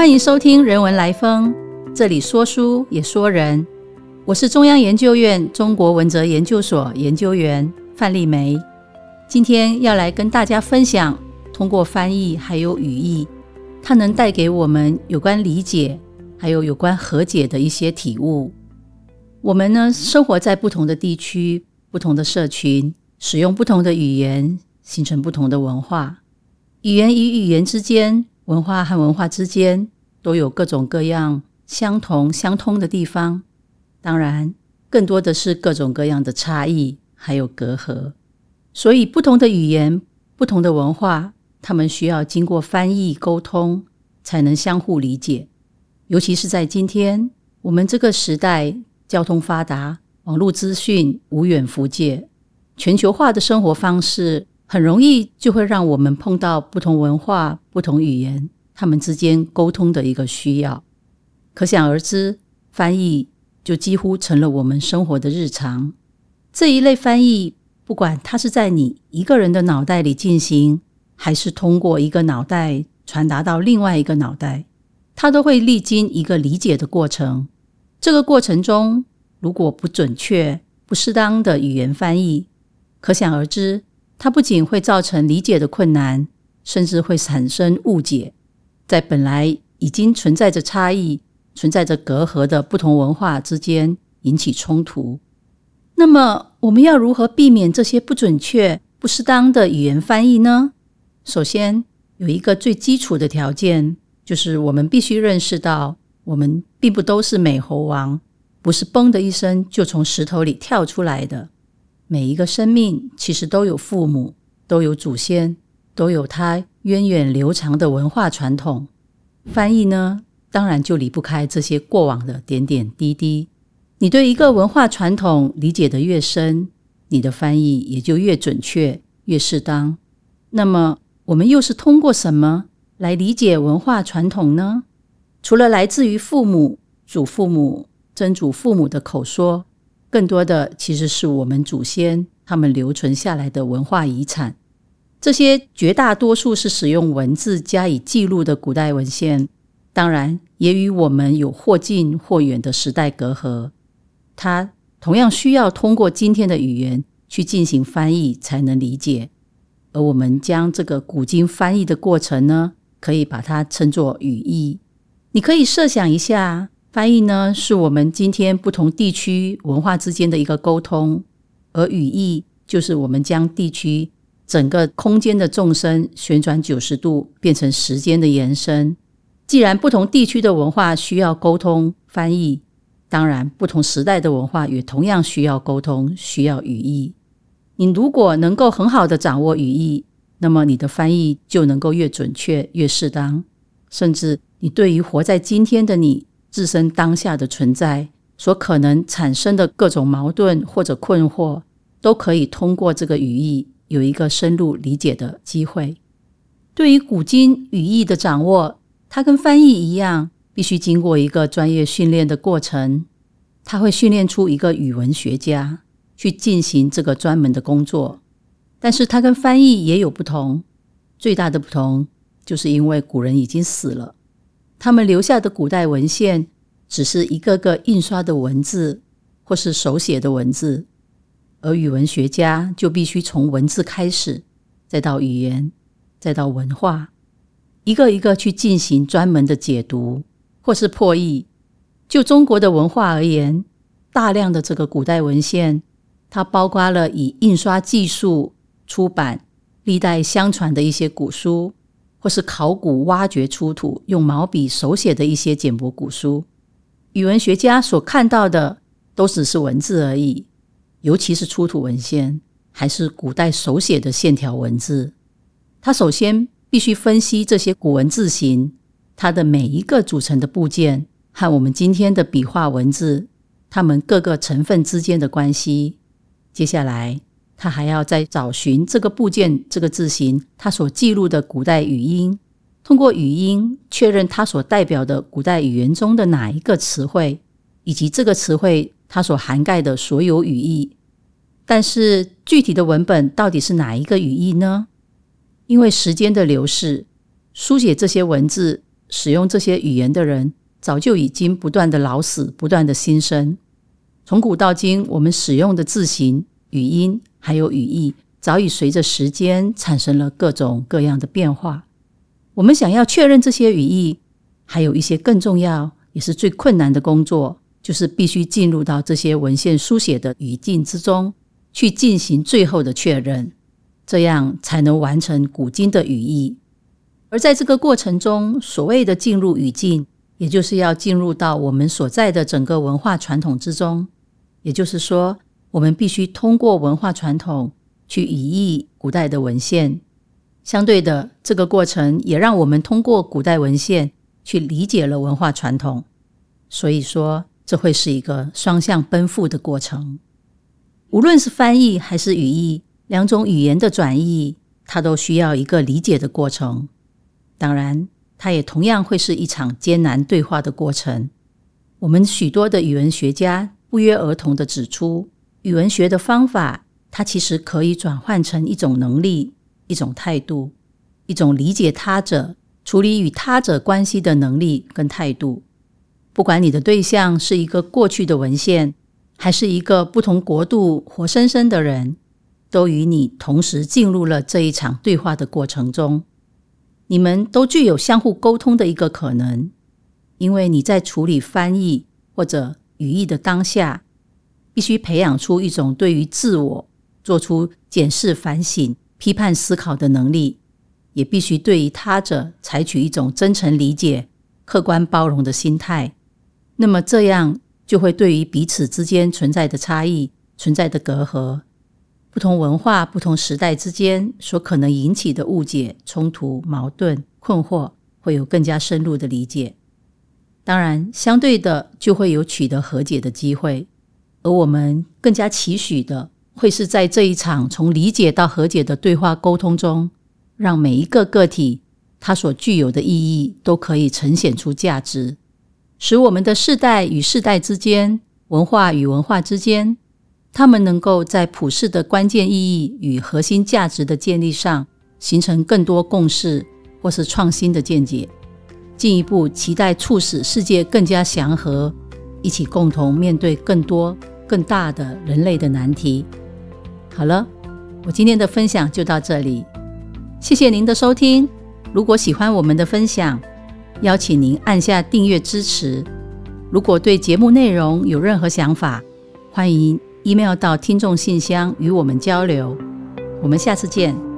欢迎收听《人文来风》，这里说书也说人。我是中央研究院中国文哲研究所研究员范丽梅，今天要来跟大家分享，通过翻译还有语义，它能带给我们有关理解，还有有关和解的一些体悟。我们呢，生活在不同的地区、不同的社群，使用不同的语言，形成不同的文化。语言与语言之间。文化和文化之间都有各种各样相同相通的地方，当然，更多的是各种各样的差异，还有隔阂。所以，不同的语言、不同的文化，他们需要经过翻译沟通，才能相互理解。尤其是在今天我们这个时代，交通发达，网络资讯无远弗届，全球化的生活方式。很容易就会让我们碰到不同文化、不同语言，他们之间沟通的一个需要。可想而知，翻译就几乎成了我们生活的日常。这一类翻译，不管它是在你一个人的脑袋里进行，还是通过一个脑袋传达到另外一个脑袋，它都会历经一个理解的过程。这个过程中，如果不准确、不适当的语言翻译，可想而知。它不仅会造成理解的困难，甚至会产生误解，在本来已经存在着差异、存在着隔阂的不同文化之间引起冲突。那么，我们要如何避免这些不准确、不适当的语言翻译呢？首先，有一个最基础的条件，就是我们必须认识到，我们并不都是美猴王，不是嘣的一声就从石头里跳出来的。每一个生命其实都有父母，都有祖先，都有它源远流长的文化传统。翻译呢，当然就离不开这些过往的点点滴滴。你对一个文化传统理解的越深，你的翻译也就越准确、越适当。那么，我们又是通过什么来理解文化传统呢？除了来自于父母、祖父母、曾祖父母的口说。更多的其实是我们祖先他们留存下来的文化遗产，这些绝大多数是使用文字加以记录的古代文献，当然也与我们有或近或远的时代隔阂。它同样需要通过今天的语言去进行翻译才能理解，而我们将这个古今翻译的过程呢，可以把它称作语义。你可以设想一下。翻译呢，是我们今天不同地区文化之间的一个沟通，而语义就是我们将地区整个空间的纵深旋转九十度，变成时间的延伸。既然不同地区的文化需要沟通翻译，当然不同时代的文化也同样需要沟通，需要语义。你如果能够很好的掌握语义，那么你的翻译就能够越准确、越适当，甚至你对于活在今天的你。自身当下的存在所可能产生的各种矛盾或者困惑，都可以通过这个语义有一个深入理解的机会。对于古今语义的掌握，它跟翻译一样，必须经过一个专业训练的过程。它会训练出一个语文学家去进行这个专门的工作。但是它跟翻译也有不同，最大的不同就是因为古人已经死了。他们留下的古代文献只是一个个印刷的文字，或是手写的文字，而语文学家就必须从文字开始，再到语言，再到文化，一个一个去进行专门的解读或是破译。就中国的文化而言，大量的这个古代文献，它包括了以印刷技术出版、历代相传的一些古书。或是考古挖掘出土用毛笔手写的一些简帛古书，语文学家所看到的都只是文字而已，尤其是出土文献还是古代手写的线条文字。他首先必须分析这些古文字形，它的每一个组成的部件和我们今天的笔画文字，它们各个成分之间的关系。接下来。他还要再找寻这个部件、这个字形，它所记录的古代语音，通过语音确认它所代表的古代语言中的哪一个词汇，以及这个词汇它所涵盖的所有语义。但是具体的文本到底是哪一个语义呢？因为时间的流逝，书写这些文字使用这些语言的人，早就已经不断的老死，不断的新生。从古到今，我们使用的字形、语音还有语义，早已随着时间产生了各种各样的变化。我们想要确认这些语义，还有一些更重要，也是最困难的工作，就是必须进入到这些文献书写的语境之中，去进行最后的确认，这样才能完成古今的语义。而在这个过程中，所谓的进入语境，也就是要进入到我们所在的整个文化传统之中。也就是说，我们必须通过文化传统去语义古代的文献。相对的，这个过程也让我们通过古代文献去理解了文化传统。所以说，这会是一个双向奔赴的过程。无论是翻译还是语义，两种语言的转译，它都需要一个理解的过程。当然，它也同样会是一场艰难对话的过程。我们许多的语文学家不约而同的指出，语文学的方法，它其实可以转换成一种能力、一种态度、一种理解他者、处理与他者关系的能力跟态度。不管你的对象是一个过去的文献，还是一个不同国度活生生的人，都与你同时进入了这一场对话的过程中。你们都具有相互沟通的一个可能，因为你在处理翻译或者语义的当下，必须培养出一种对于自我做出检视、反省、批判思考的能力，也必须对于他者采取一种真诚理解、客观包容的心态。那么这样就会对于彼此之间存在的差异、存在的隔阂。不同文化、不同时代之间所可能引起的误解、冲突、矛盾、困惑，会有更加深入的理解。当然，相对的就会有取得和解的机会。而我们更加期许的，会是在这一场从理解到和解的对话沟通中，让每一个个体它所具有的意义都可以呈现出价值，使我们的世代与世代之间、文化与文化之间。他们能够在普世的关键意义与核心价值的建立上形成更多共识，或是创新的见解，进一步期待促使世界更加祥和，一起共同面对更多更大的人类的难题。好了，我今天的分享就到这里，谢谢您的收听。如果喜欢我们的分享，邀请您按下订阅支持。如果对节目内容有任何想法，欢迎。email 到听众信箱与我们交流，我们下次见。